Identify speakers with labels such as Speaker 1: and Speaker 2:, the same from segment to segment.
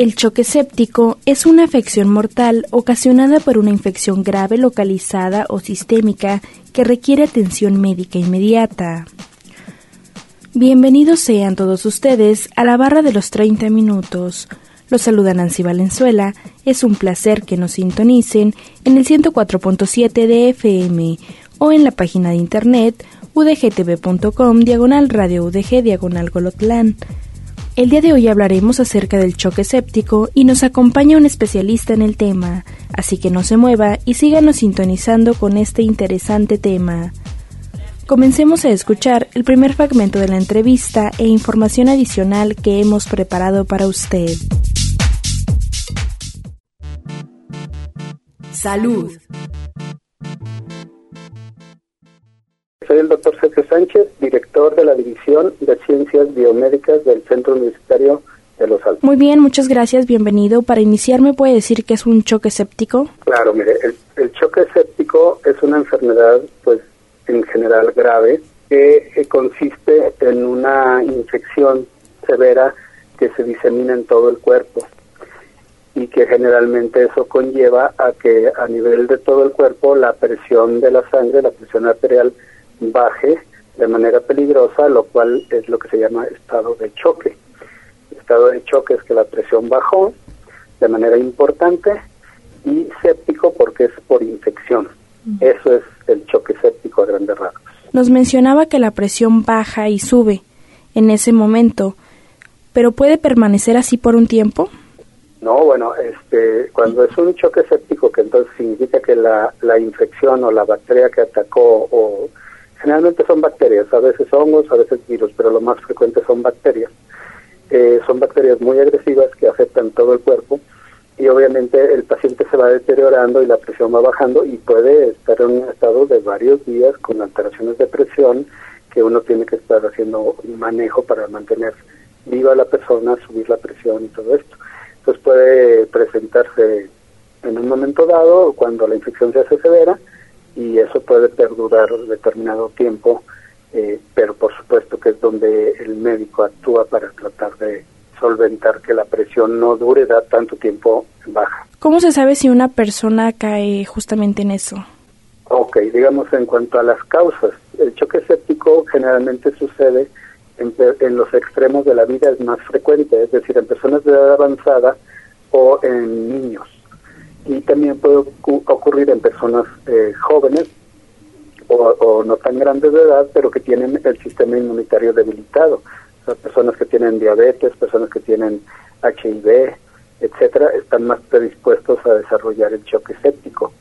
Speaker 1: El choque séptico es una afección mortal ocasionada por una infección grave localizada o sistémica que requiere atención médica inmediata. Bienvenidos sean todos ustedes a la barra de los 30 minutos. Los saluda Nancy Valenzuela. Es un placer que nos sintonicen en el 104.7 de FM o en la página de internet udgtv.com diagonal radio udg diagonal golotlán. El día de hoy hablaremos acerca del choque séptico y nos acompaña un especialista en el tema, así que no se mueva y síganos sintonizando con este interesante tema. Comencemos a escuchar el primer fragmento de la entrevista e información adicional que hemos preparado para usted.
Speaker 2: Salud.
Speaker 3: Soy el doctor Sergio Sánchez, director de la División de Ciencias Biomédicas del Centro Universitario de Los Altos.
Speaker 1: Muy bien, muchas gracias, bienvenido. Para iniciar, ¿me puede decir qué es un choque séptico?
Speaker 3: Claro, mire, el, el choque séptico es una enfermedad, pues, en general grave, que eh, consiste en una infección severa que se disemina en todo el cuerpo y que generalmente eso conlleva a que a nivel de todo el cuerpo la presión de la sangre, la presión arterial, baje de manera peligrosa, lo cual es lo que se llama estado de choque. El estado de choque es que la presión bajó de manera importante y séptico porque es por infección. Eso es el choque séptico a grandes rasgos.
Speaker 1: Nos mencionaba que la presión baja y sube en ese momento, pero puede permanecer así por un tiempo?
Speaker 3: No, bueno, este, cuando es un choque séptico, que entonces significa que la, la infección o la bacteria que atacó o generalmente son bacterias, a veces hongos, a veces virus, pero lo más frecuente son bacterias. Eh, son bacterias muy agresivas que afectan todo el cuerpo y obviamente el paciente se va deteriorando y la presión va bajando y puede estar en un estado de varios días con alteraciones de presión que uno tiene que estar haciendo un manejo para mantener viva la persona, subir la presión y todo esto. Entonces puede presentarse en un momento dado cuando la infección se hace severa y eso puede perdurar determinado tiempo, eh, pero por supuesto que es donde el médico actúa para tratar de solventar que la presión no dure da tanto tiempo baja.
Speaker 1: ¿Cómo se sabe si una persona cae justamente en eso?
Speaker 3: Ok, digamos en cuanto a las causas, el choque séptico generalmente sucede en, en, los extremos de la vida, es más frecuente, es decir, en personas de edad avanzada o en niños y también puede ocurrir en personas eh, jóvenes o, o, no tan grandes de edad, pero que tienen el sistema inmunitario debilitado. O sea, personas que tienen diabetes, personas que tienen HIV, etcétera, están más predispuestos a desarrollar el choque séptico.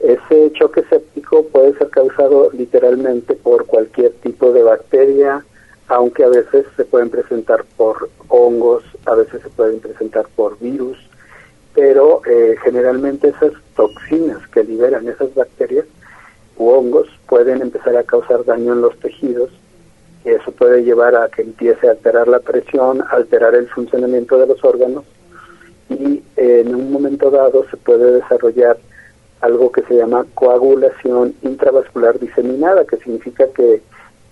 Speaker 3: Ese choque séptico puede ser causado literalmente por cualquier tipo de bacteria, aunque a veces se pueden presentar por hongos, a veces se pueden presentar por virus, pero eh, generalmente esas toxinas que liberan esas bacterias u hongos pueden empezar a causar daño en los tejidos y eso puede llevar a que empiece a alterar la presión, alterar el funcionamiento de los órganos y eh, en un momento dado se puede desarrollar algo que se llama coagulación intravascular diseminada, que significa que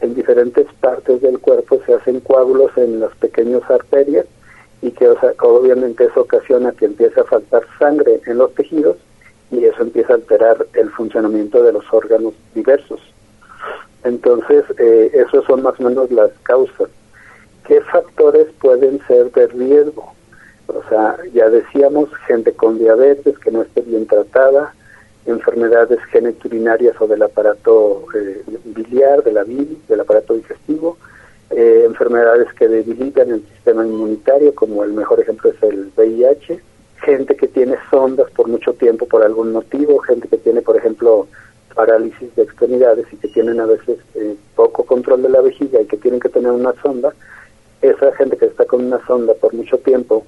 Speaker 3: en diferentes partes del cuerpo se hacen coágulos en las pequeñas arterias y que o sea, obviamente eso ocasiona que empiece a faltar sangre en los tejidos y eso empieza a alterar el funcionamiento de los órganos diversos. Entonces, eh, esos son más o menos las causas. ¿Qué factores pueden ser de riesgo? O sea, ya decíamos, gente con diabetes que no esté bien tratada, enfermedades geniturinarias o del aparato eh, biliar, de la bilis, del aparato digestivo, eh, enfermedades que debilitan el sistema inmunitario, como el mejor ejemplo es el VIH, gente que tiene sondas por mucho tiempo por algún motivo, gente que tiene, por ejemplo, parálisis de extremidades y que tienen a veces eh, poco control de la vejiga y que tienen que tener una sonda, esa gente que está con una sonda por mucho tiempo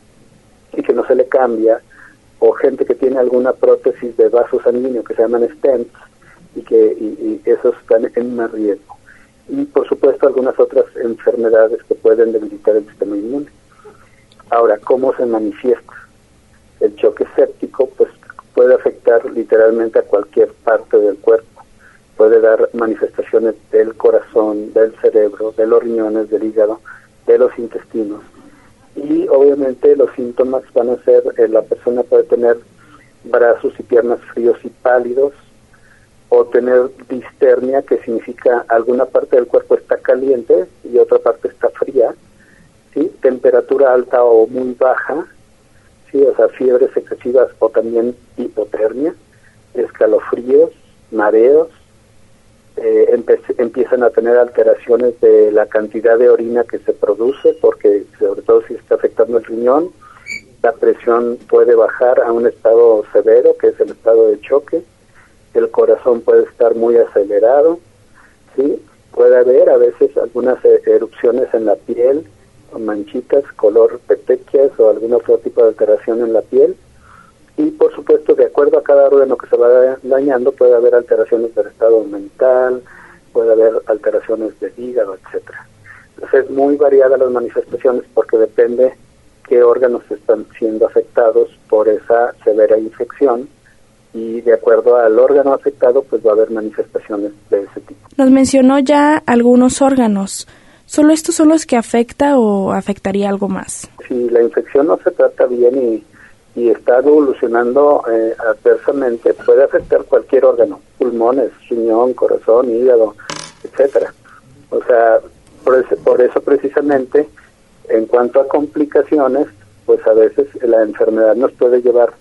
Speaker 3: y que no se le cambia, o gente que tiene alguna prótesis de vaso sanguíneo que se llaman stents y que y, esos están en más riesgo. Y por supuesto algunas otras enfermedades que pueden debilitar el sistema inmune. Ahora, ¿cómo se manifiesta? El choque séptico pues puede afectar literalmente a cualquier parte del cuerpo. Puede dar manifestaciones del corazón, del cerebro, de los riñones, del hígado, de los intestinos y obviamente los síntomas van a ser, eh, la persona puede tener brazos y piernas fríos y pálidos, o tener distermia, que significa alguna parte del cuerpo está caliente y otra parte está fría, ¿sí? temperatura alta o muy baja, ¿sí? o sea, fiebres excesivas o también hipotermia, escalofríos, mareos, eh, empiezan a tener alteraciones de la cantidad de orina que se produce, porque sobre todo si está afectando el riñón, la presión puede bajar a un estado severo, que es el estado de choque, el corazón puede estar muy acelerado, ¿sí? puede haber a veces algunas e-, erupciones en la piel, manchitas, color petequias o algún otro tipo de alteración en la piel, y por supuesto de acuerdo a cada órgano que se va dañando puede haber alteraciones del estado mental, puede haber alteraciones del hígado, etcétera. Entonces es muy variada las manifestaciones porque depende qué órganos están siendo afectados por esa severa infección y de acuerdo al órgano afectado pues va a haber manifestaciones de ese tipo.
Speaker 1: Nos mencionó ya algunos órganos. ¿Solo estos son los que afecta o afectaría algo más?
Speaker 3: Si la infección no se trata bien y y está evolucionando eh, adversamente, puede afectar cualquier órgano, pulmones, riñón, corazón, hígado, etcétera. O sea, por eso, por eso precisamente, en cuanto a complicaciones, pues a veces la enfermedad nos puede llevar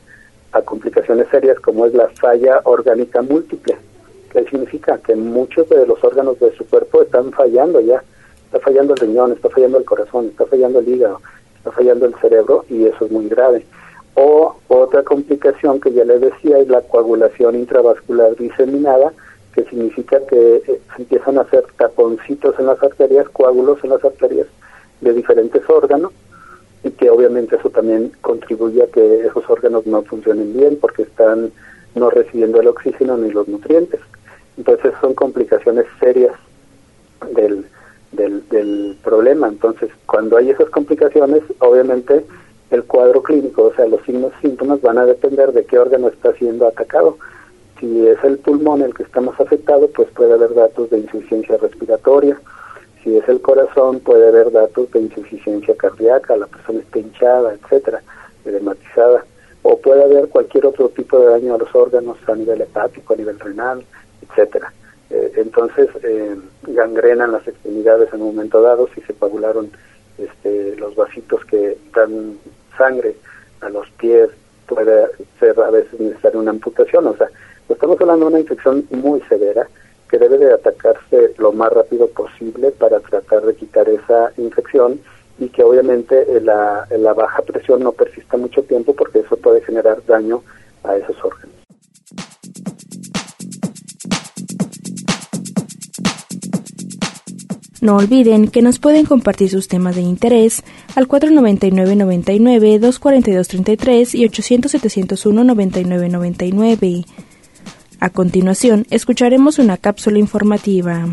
Speaker 3: a complicaciones serias como es la falla orgánica múltiple, que significa que muchos de los órganos de su cuerpo están fallando ya. Está fallando el riñón, está fallando el corazón, está fallando el hígado, está fallando el cerebro y eso es muy grave. O otra complicación que ya le decía es la coagulación intravascular diseminada, que significa que eh, empiezan a hacer taponcitos en las arterias, coágulos en las arterias de diferentes órganos, y que obviamente eso también contribuye a que esos órganos no funcionen bien porque están no recibiendo el oxígeno ni los nutrientes. Entonces son complicaciones serias del, del, problema. Entonces, cuando hay esas complicaciones, obviamente el cuadro clínico, o sea, los signos y síntomas van a depender de qué órgano está siendo atacado. Si es el pulmón el que está más afectado, pues puede haber datos de insuficiencia respiratoria. Si es el corazón, puede haber datos de insuficiencia cardíaca, la persona está hinchada, etcétera, edematizada. O puede haber cualquier otro tipo de daño a los órganos a nivel hepático, a nivel renal, etcétera. Eh, entonces, eh, gangrenan las extremidades en un momento dado si se coagularon este, los vasitos que dan sangre a los pies, puede ser a veces necesaria una amputación. O sea, estamos hablando de una infección muy severa que debe de atacarse lo más rápido posible para tratar de quitar esa infección y que obviamente la, la baja presión no persista mucho tiempo porque eso puede generar daño a esos órganos.
Speaker 1: No olviden que nos pueden compartir sus temas de interés al 499-99, 242-33 y 800-701-9999. A continuación, escucharemos una cápsula informativa.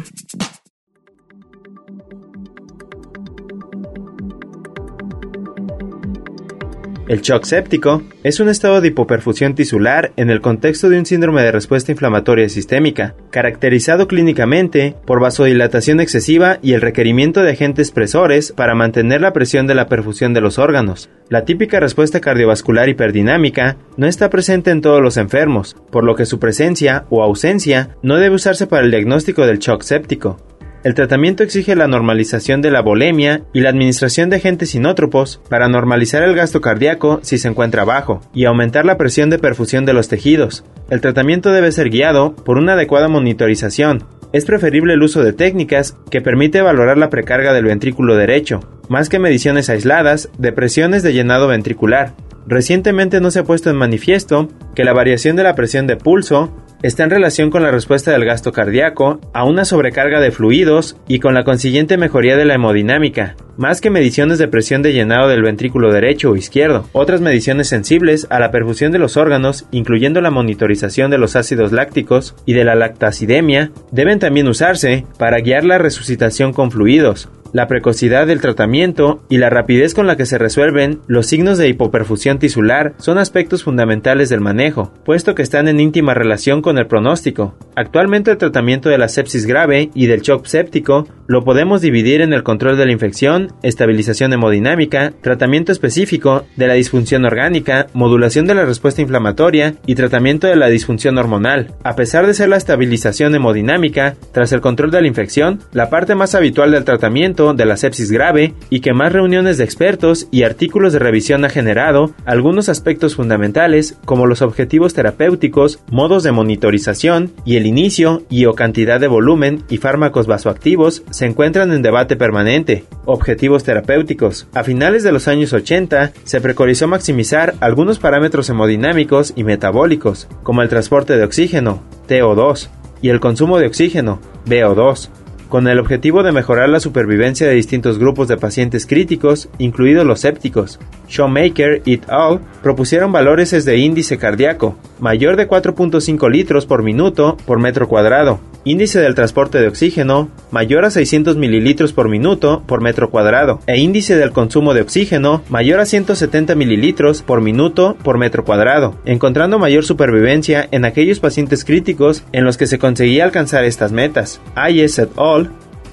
Speaker 4: El shock séptico es un estado de hipoperfusión tisular en el contexto de un síndrome de respuesta inflamatoria sistémica, caracterizado clínicamente por vasodilatación excesiva y el requerimiento de agentes presores para mantener la presión de la perfusión de los órganos. La típica respuesta cardiovascular hiperdinámica no está presente en todos los enfermos, por lo que su presencia o ausencia no debe usarse para el diagnóstico del shock séptico. El tratamiento exige la normalización de la bolemia y la administración de agentes sinótropos para normalizar el gasto cardíaco si se encuentra bajo y aumentar la presión de perfusión de los tejidos. El tratamiento debe ser guiado por una adecuada monitorización. Es preferible el uso de técnicas que permite valorar la precarga del ventrículo derecho, más que mediciones aisladas de presiones de llenado ventricular. Recientemente no se ha puesto en manifiesto que la variación de la presión de pulso está en relación con la respuesta del gasto cardíaco a una sobrecarga de fluidos y con la consiguiente mejoría de la hemodinámica, más que mediciones de presión de llenado del ventrículo derecho o izquierdo. Otras mediciones sensibles a la perfusión de los órganos, incluyendo la monitorización de los ácidos lácticos y de la lactacidemia, deben también usarse para guiar la resucitación con fluidos, la precocidad del tratamiento y la rapidez con la que se resuelven los signos de hipoperfusión tisular son aspectos fundamentales del manejo, puesto que están en íntima relación con el pronóstico. Actualmente el tratamiento de la sepsis grave y del shock séptico lo podemos dividir en el control de la infección, estabilización hemodinámica, tratamiento específico de la disfunción orgánica, modulación de la respuesta inflamatoria y tratamiento de la disfunción hormonal. A pesar de ser la estabilización hemodinámica, tras el control de la infección, la parte más habitual del tratamiento de la sepsis grave y que más reuniones de expertos y artículos de revisión ha generado algunos aspectos fundamentales como los objetivos terapéuticos, modos de monitorización y el inicio y o cantidad de volumen y fármacos vasoactivos se encuentran en debate permanente. Objetivos terapéuticos. A finales de los años 80 se preconizó maximizar algunos parámetros hemodinámicos y metabólicos, como el transporte de oxígeno, TO2, y el consumo de oxígeno, BO2 con el objetivo de mejorar la supervivencia de distintos grupos de pacientes críticos, incluidos los sépticos. Showmaker et al. propusieron valores de índice cardíaco, mayor de 4.5 litros por minuto por metro cuadrado, índice del transporte de oxígeno, mayor a 600 mililitros por minuto por metro cuadrado, e índice del consumo de oxígeno, mayor a 170 mililitros por minuto por metro cuadrado, encontrando mayor supervivencia en aquellos pacientes críticos en los que se conseguía alcanzar estas metas. Ayes et al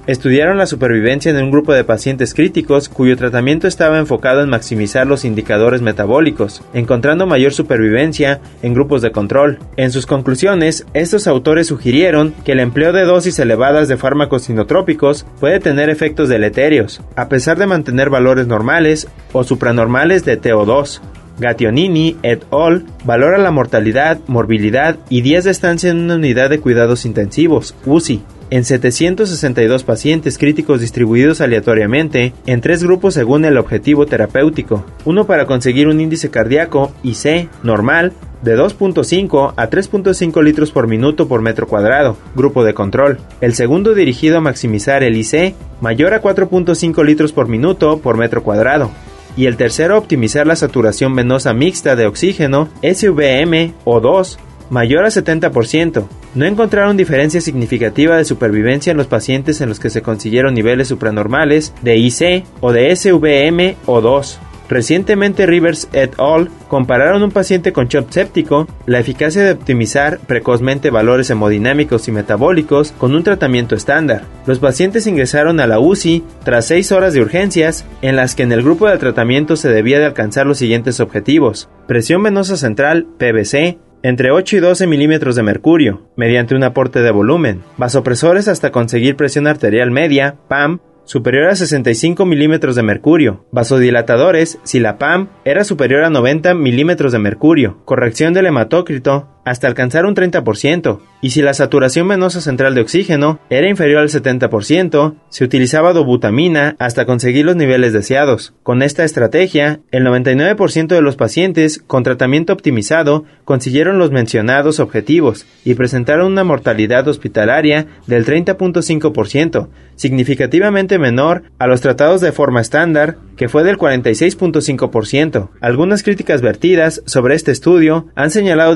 Speaker 4: estudiaron la supervivencia en un grupo de pacientes críticos cuyo tratamiento estaba enfocado en maximizar los indicadores metabólicos, encontrando mayor supervivencia en grupos de control. En sus conclusiones, estos autores sugirieron que el empleo de dosis elevadas de fármacos sinotrópicos puede tener efectos deleterios, a pesar de mantener valores normales o supranormales de TO2. Gattionini et al. valora la mortalidad, morbilidad y días de estancia en una unidad de cuidados intensivos, UCI, en 762 pacientes críticos distribuidos aleatoriamente en tres grupos según el objetivo terapéutico, uno para conseguir un índice cardíaco IC normal de 2.5 a 3.5 litros por minuto por metro cuadrado, grupo de control. El segundo dirigido a maximizar el IC mayor a 4.5 litros por minuto por metro cuadrado. Y el tercero optimizar la saturación venosa mixta de oxígeno SVM o 2 mayor a 70%. No encontraron diferencia significativa de supervivencia en los pacientes en los que se consiguieron niveles supranormales de IC o de SVM o 2. Recientemente Rivers et al. compararon un paciente con shock séptico, la eficacia de optimizar precozmente valores hemodinámicos y metabólicos con un tratamiento estándar. Los pacientes ingresaron a la UCI tras 6 horas de urgencias, en las que en el grupo de tratamiento se debía de alcanzar los siguientes objetivos. Presión venosa central, PVC, entre 8 y 12 milímetros de mercurio, mediante un aporte de volumen, vasopresores hasta conseguir presión arterial media, PAM, superior a 65 milímetros de mercurio, vasodilatadores si la PAM era superior a 90 milímetros de mercurio, corrección del hematócrito, hasta alcanzar un 30%, y si la saturación venosa central de oxígeno era inferior al 70%, se utilizaba dobutamina hasta conseguir los niveles deseados. Con esta estrategia, el 99% de los pacientes con tratamiento optimizado consiguieron los mencionados objetivos y presentaron una mortalidad hospitalaria del 30.5%, significativamente menor a los tratados de forma estándar, que fue del 46.5%. Algunas críticas vertidas sobre este estudio han señalado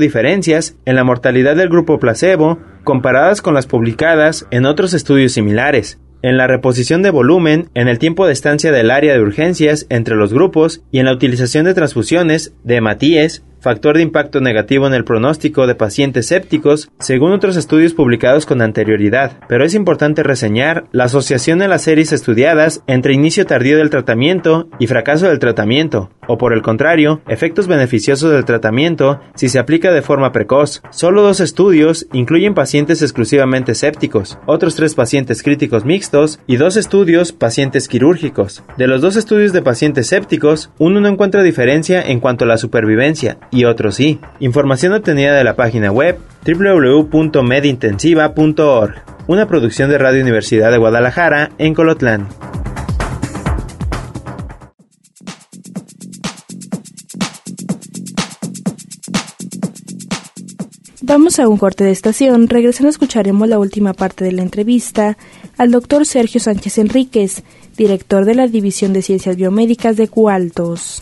Speaker 4: en la mortalidad del grupo placebo comparadas con las publicadas en otros estudios similares, en la reposición de volumen, en el tiempo de estancia del área de urgencias entre los grupos y en la utilización de transfusiones de hematíes, factor de impacto negativo en el pronóstico de pacientes sépticos, según otros estudios publicados con anterioridad, pero es importante reseñar la asociación en las series estudiadas entre inicio tardío del tratamiento y fracaso del tratamiento, o por el contrario, efectos beneficiosos del tratamiento si se aplica de forma precoz. Solo dos estudios incluyen pacientes exclusivamente sépticos, otros tres pacientes críticos mixtos y dos estudios pacientes quirúrgicos. De los dos estudios de pacientes sépticos, uno no encuentra diferencia en cuanto a la supervivencia y otros sí. Información obtenida de la página web www.medintensiva.org, una producción de Radio Universidad de Guadalajara en Colotlán.
Speaker 1: Vamos a un corte de estación. Regresando escucharemos la última parte de la entrevista al doctor Sergio Sánchez Enríquez, director de la División de Ciencias Biomédicas de Cualtos.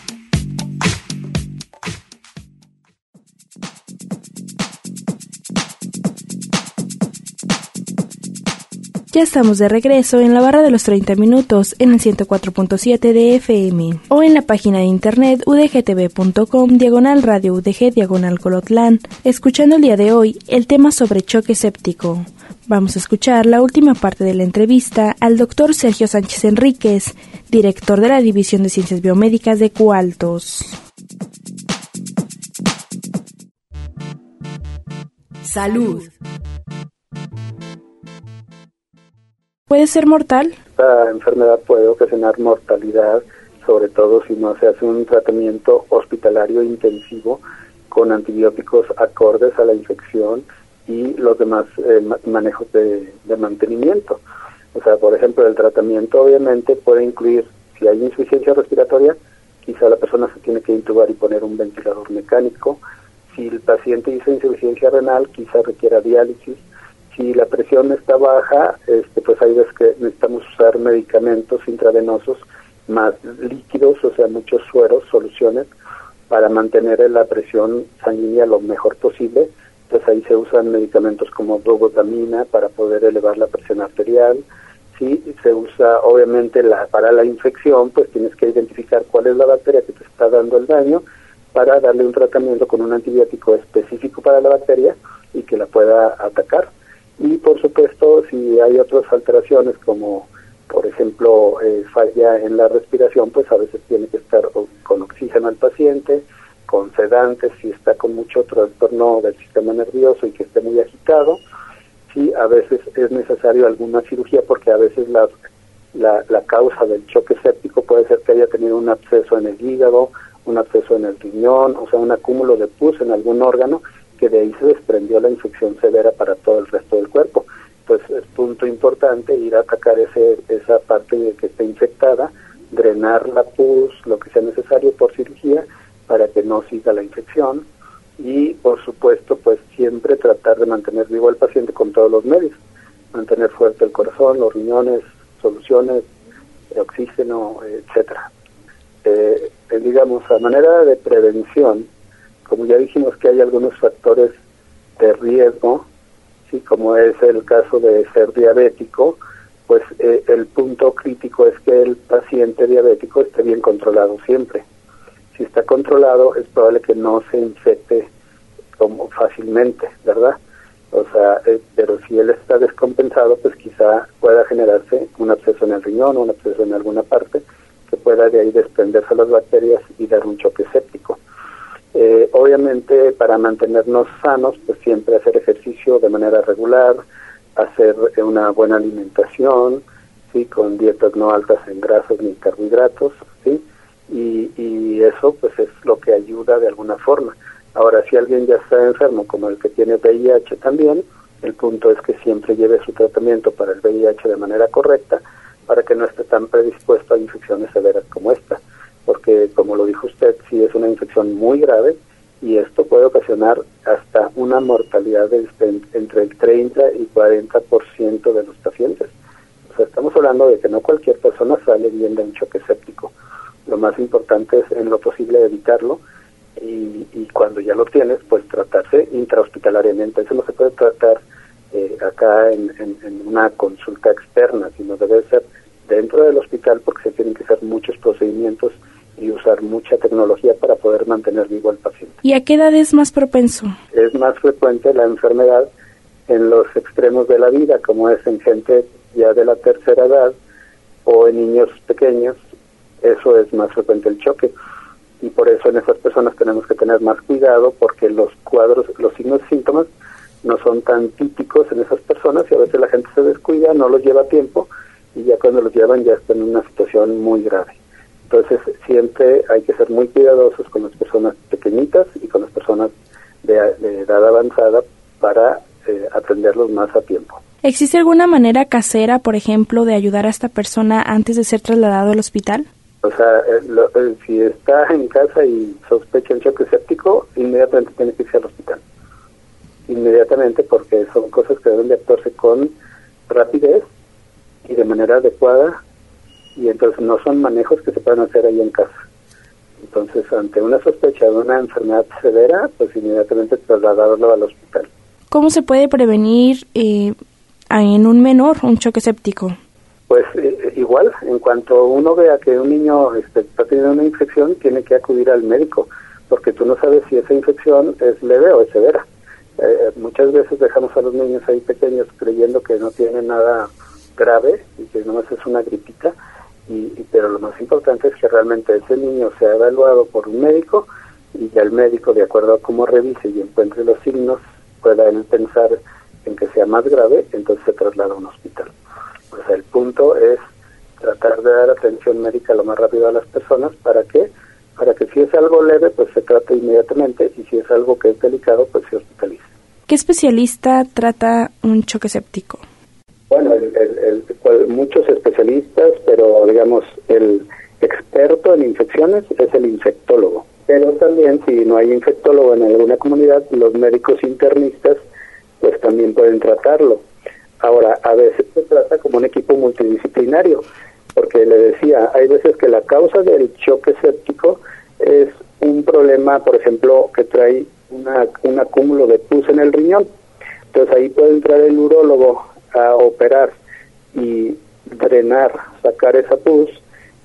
Speaker 1: Ya estamos de regreso en la barra de los 30 minutos en el 104.7 de FM o en la página de internet udgtv.com diagonal radio udg diagonal colotlán, escuchando el día de hoy el tema sobre choque séptico. Vamos a escuchar la última parte de la entrevista al doctor Sergio Sánchez Enríquez, director de la División de Ciencias Biomédicas de Cualtos.
Speaker 2: Salud.
Speaker 1: ¿Puede ser mortal?
Speaker 3: Esta enfermedad puede ocasionar mortalidad, sobre todo si no se hace un tratamiento hospitalario intensivo con antibióticos acordes a la infección y los demás eh, manejos de, mantenimiento. O sea, por ejemplo, el tratamiento obviamente puede incluir, si hay insuficiencia respiratoria, quizá la persona se tiene que intubar y poner un ventilador mecánico. Si el paciente hizo insuficiencia renal, quizá requiera diálisis si la presión está baja, este, pues hay veces que necesitamos usar medicamentos intravenosos más líquidos, o sea, muchos sueros, soluciones, para mantener la presión sanguínea lo mejor posible. Entonces ahí se usan medicamentos como dogotamina para poder elevar la presión arterial. Si se usa, obviamente, la, para la infección, pues tienes que identificar cuál es la bacteria que te está dando el daño para darle un tratamiento con un antibiótico específico para la bacteria y que la pueda atacar. Y por supuesto, si hay otras alteraciones como, por ejemplo, eh, falla en la respiración, pues a veces tiene que estar con oxígeno al paciente, con sedantes, si está con mucho trastorno del sistema nervioso y que esté muy agitado. Sí, a veces es necesario alguna cirugía porque a veces la, la, la causa del choque séptico puede ser que haya tenido un absceso en el hígado, un absceso en el riñón, o sea, un acúmulo de pus en algún órgano que de ahí se desprendió la infección severa para todo el resto del cuerpo. Entonces es punto importante ir a atacar ese, esa parte que está infectada, drenar la pus, lo que sea necesario por cirugía para que no siga la infección y por supuesto pues siempre tratar de mantener vivo al paciente con todos los medios, mantener fuerte el corazón, los riñones, soluciones, oxígeno, etcétera. Eh, eh, digamos, a manera de prevención, como ya dijimos que hay algunos factores de riesgo, sí, como es el caso de ser diabético, pues eh, el punto crítico es que el paciente diabético esté bien controlado siempre. Si está controlado, es probable que no se infecte como fácilmente, ¿verdad? O sea, eh, pero si él está descompensado, pues quizá pueda generarse un absceso en el riñón o un absceso en alguna parte que pueda de ahí desprenderse las bacterias y dar un choque séptico. Eh, obviamente para mantenernos sanos, pues siempre hacer ejercicio de manera regular, hacer una buena alimentación, sí, con dietas no altas en grasas ni carbohidratos, sí, y, y eso pues es lo que ayuda de alguna forma. Ahora, si alguien ya está enfermo, como el que tiene VIH también, el punto es que siempre lleve su tratamiento para el VIH de manera correcta para que no esté tan predispuesto a infecciones severas como esta porque como lo dijo usted, sí es una infección muy grave y esto puede ocasionar hasta una mortalidad de entre el 30 y 40% de los pacientes. O sea, estamos hablando de que no cualquier persona sale bien de un choque séptico. Lo más importante es en lo posible evitarlo y, y cuando ya lo tienes, pues tratarse intrahospitalariamente. Eso no se puede tratar eh, acá en una consulta externa, sino debe ser dentro del hospital porque se tienen que hacer muchos procedimientos y usar mucha tecnología para poder mantener vivo al paciente.
Speaker 1: ¿Y a qué edad es más propenso?
Speaker 3: Es más frecuente la enfermedad en los extremos de la vida, como es en gente ya de la tercera edad o en niños pequeños, eso es más frecuente el choque. Y por eso en esas personas tenemos que tener más cuidado porque los cuadros, los signos y síntomas no son tan típicos en esas personas y a veces la gente se descuida, no los lleva tiempo y ya cuando los llevan ya están en una situación muy grave. Entonces siempre hay que ser muy cuidadosos con las personas pequeñitas y con las personas de, edad avanzada para eh, atenderlos más a tiempo.
Speaker 1: ¿Existe alguna manera casera, por ejemplo, de ayudar a esta persona antes de ser trasladado al hospital?
Speaker 3: O sea, eh, eh, si está en casa y sospecha un choque séptico, inmediatamente tiene que irse al hospital. Inmediatamente, porque son cosas que deben de actuarse con rapidez y de manera adecuada y entonces no son manejos que se pueden hacer ahí en casa. Entonces, ante una sospecha de una enfermedad severa, pues inmediatamente trasladarlo al hospital.
Speaker 1: ¿Cómo se puede prevenir eh, en un menor un choque séptico?
Speaker 3: Pues eh, igual, en cuanto uno vea que un niño este, está teniendo una infección, tiene que acudir al médico, porque tú no sabes si esa infección es leve o es severa. Eh, muchas veces dejamos a los niños ahí pequeños creyendo que no tienen nada grave y que nomás es una gripita, y, pero lo más importante es que realmente ese niño sea evaluado por un médico y ya el médico, de acuerdo a cómo revise y encuentre los signos, pueda pensar en que sea más grave, entonces se traslada a un hospital. O sea, el punto es tratar de dar atención médica lo más rápido a las personas para que para que si es algo leve pues se trate inmediatamente y si es algo que es delicado pues se hospitalice.
Speaker 1: ¿Qué especialista trata un choque séptico?
Speaker 3: Bueno, el, muchos especialistas, pero digamos, el experto en infecciones es el infectólogo. Pero también, si no hay infectólogo en alguna comunidad, los médicos internistas, pues también pueden tratarlo. Ahora, a veces se trata como un equipo multidisciplinario, porque le decía, hay veces que la causa del choque séptico es un problema, por ejemplo, que trae una, un acúmulo de pus en el riñón. Entonces ahí puede entrar el urólogo a operar y drenar, sacar esa pus,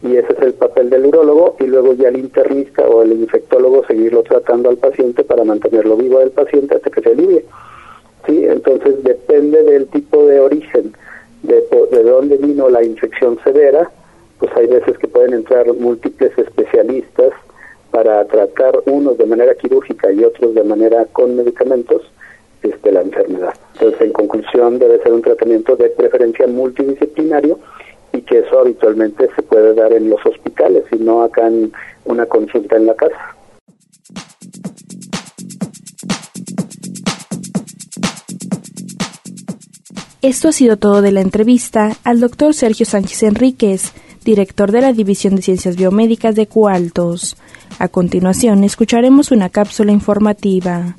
Speaker 3: y ese es el papel del urólogo, y luego ya el internista o el infectólogo seguirlo tratando al paciente para mantenerlo vivo del paciente hasta que se alivie. ¿Sí? Entonces depende del tipo de origen, de, de dónde vino la infección severa, pues hay veces que pueden entrar múltiples especialistas para tratar unos de manera quirúrgica y otros de manera con medicamentos este, la enfermedad. Entonces, en conclusión, debe ser un tratamiento de preferencia multidisciplinario y que eso habitualmente se puede dar en los hospitales y no acá en una consulta en la casa.
Speaker 1: Esto ha sido todo de la entrevista al doctor Sergio Sánchez Enríquez, director de la División de Ciencias Biomédicas de Cualtos. A continuación, escucharemos una cápsula informativa.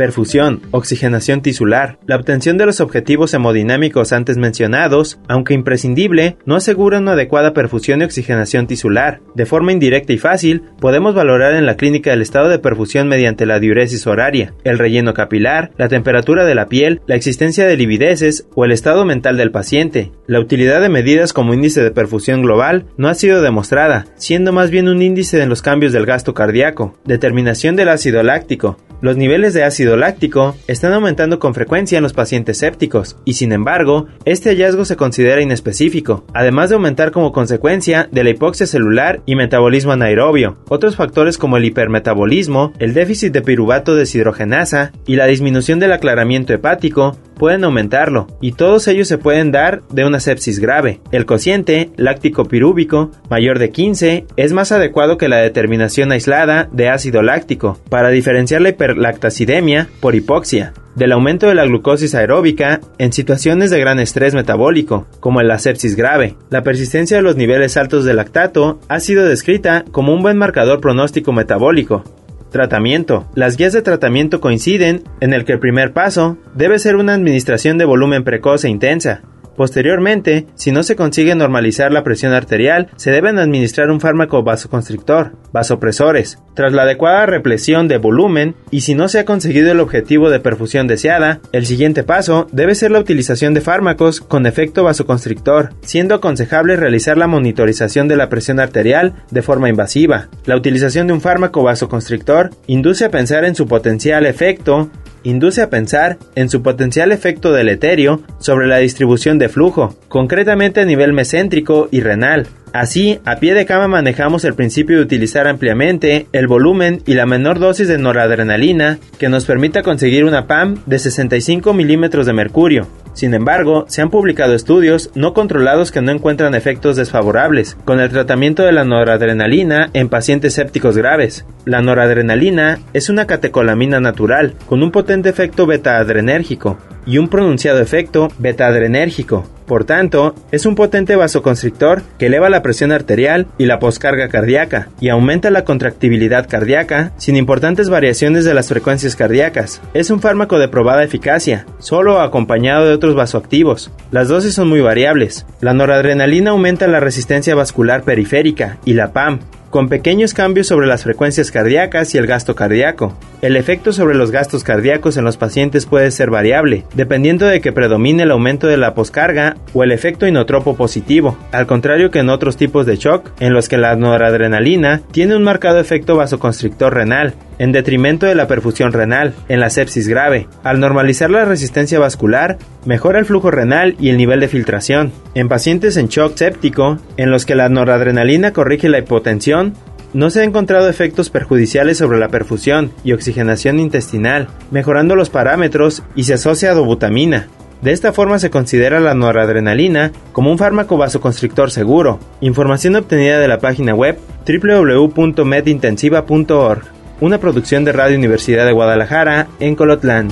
Speaker 4: Perfusión, oxigenación tisular. La obtención de los objetivos hemodinámicos antes mencionados, aunque imprescindible, no asegura una adecuada perfusión y oxigenación tisular. De forma indirecta y fácil, podemos valorar en la clínica el estado de perfusión mediante la diuresis horaria, el relleno capilar, la temperatura de la piel, la existencia de livideces o el estado mental del paciente. La utilidad de medidas como índice de perfusión global no ha sido demostrada, siendo más bien un índice de los cambios del gasto cardíaco, determinación del ácido láctico, los niveles de ácido láctico están aumentando con frecuencia en los pacientes sépticos, y sin embargo, este hallazgo se considera inespecífico, además de aumentar como consecuencia de la hipoxia celular y metabolismo anaerobio. Otros factores como el hipermetabolismo, el déficit de piruvato deshidrogenasa y la disminución del aclaramiento hepático pueden aumentarlo, y todos ellos se pueden dar de una sepsis grave. El cociente láctico pirúvico mayor de 15 es más adecuado que la determinación aislada de ácido láctico para diferenciar la hiperlactacidemia por hipoxia del aumento de la glucosis aeróbica en situaciones de gran estrés metabólico, como en la sepsis grave. La persistencia de los niveles altos de lactato ha sido descrita como un buen marcador pronóstico metabólico, Tratamiento. Las guías de tratamiento coinciden en el que el primer paso debe ser una administración de volumen precoz e intensa, Posteriormente, si no se consigue normalizar la presión arterial, se deben administrar un fármaco vasoconstrictor, vasopresores, tras la adecuada represión de volumen y si no se ha conseguido el objetivo de perfusión deseada, el siguiente paso debe ser la utilización de fármacos con efecto vasoconstrictor, siendo aconsejable realizar la monitorización de la presión arterial de forma invasiva. La utilización de un fármaco vasoconstrictor induce a pensar en su potencial efecto induce a pensar en su potencial efecto deleterio sobre la distribución de flujo, concretamente a nivel meséntrico y renal. Así, a pie de cama manejamos el principio de utilizar ampliamente el volumen y la menor dosis de noradrenalina que nos permita conseguir una PAM de 65 milímetros de mercurio. Sin embargo, se han publicado estudios no controlados que no encuentran efectos desfavorables con el tratamiento de la noradrenalina en pacientes sépticos graves. La noradrenalina es una catecolamina natural con un potente efecto beta-adrenérgico y un pronunciado efecto beta-adrenérgico. Por tanto, es un potente vasoconstrictor que eleva la presión arterial y la poscarga cardíaca y aumenta la contractibilidad cardíaca sin importantes variaciones de las frecuencias cardíacas. Es un fármaco de probada eficacia, solo acompañado de otros vasoactivos. Las dosis son muy variables. La noradrenalina aumenta la resistencia vascular periférica y la PAM, con pequeños cambios sobre las frecuencias cardíacas y el gasto cardíaco. El efecto sobre los gastos cardíacos en los pacientes puede ser variable, dependiendo de que predomine el aumento de la poscarga o el efecto inotropo positivo, al contrario que en otros tipos de shock, en los que la noradrenalina tiene un marcado efecto vasoconstrictor renal, en detrimento de la perfusión renal, en la sepsis grave. Al normalizar la resistencia vascular, mejora el flujo renal y el nivel de filtración. En pacientes en shock séptico, en los que la noradrenalina corrige la hipotensión, no se han encontrado efectos perjudiciales sobre la perfusión y oxigenación intestinal, mejorando los parámetros y se asocia a dobutamina. De esta forma se considera la noradrenalina como un fármaco vasoconstrictor seguro. Información obtenida de la página web www.medintensiva.org, una producción de Radio Universidad de Guadalajara en Colotlán.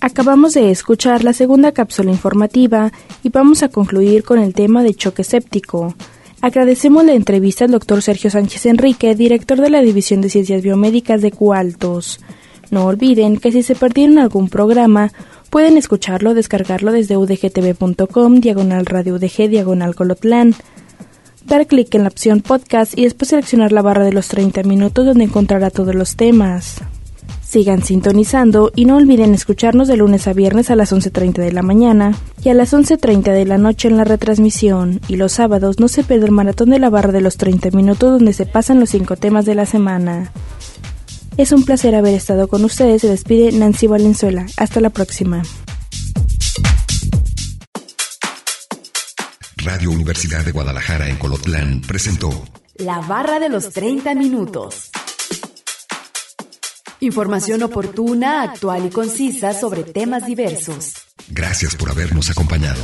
Speaker 1: Acabamos de escuchar la segunda cápsula informativa y vamos a concluir con el tema de choque séptico. Agradecemos la entrevista al doctor Sergio Sánchez Enrique, director de la División de Ciencias Biomédicas de Cualtos. No olviden que si se perdieron algún programa, pueden escucharlo descargarlo desde udgtv.com, diagonal radio UDG, diagonal colotlán. Dar clic en la opción podcast y después seleccionar la barra de los 30 minutos donde encontrará todos los temas. Sigan sintonizando y no olviden escucharnos de lunes a viernes a las 11.30 de la mañana y a las 11.30 de la noche en la retransmisión. Y los sábados no se pierda el maratón de la barra de los 30 minutos donde se pasan los cinco temas de la semana. Es un placer haber estado con ustedes. Se despide Nancy Valenzuela. Hasta la próxima.
Speaker 5: Radio Universidad de Guadalajara en Colotlán presentó
Speaker 2: La barra de los 30 minutos. Información oportuna, actual y concisa sobre temas diversos.
Speaker 5: Gracias por habernos acompañado.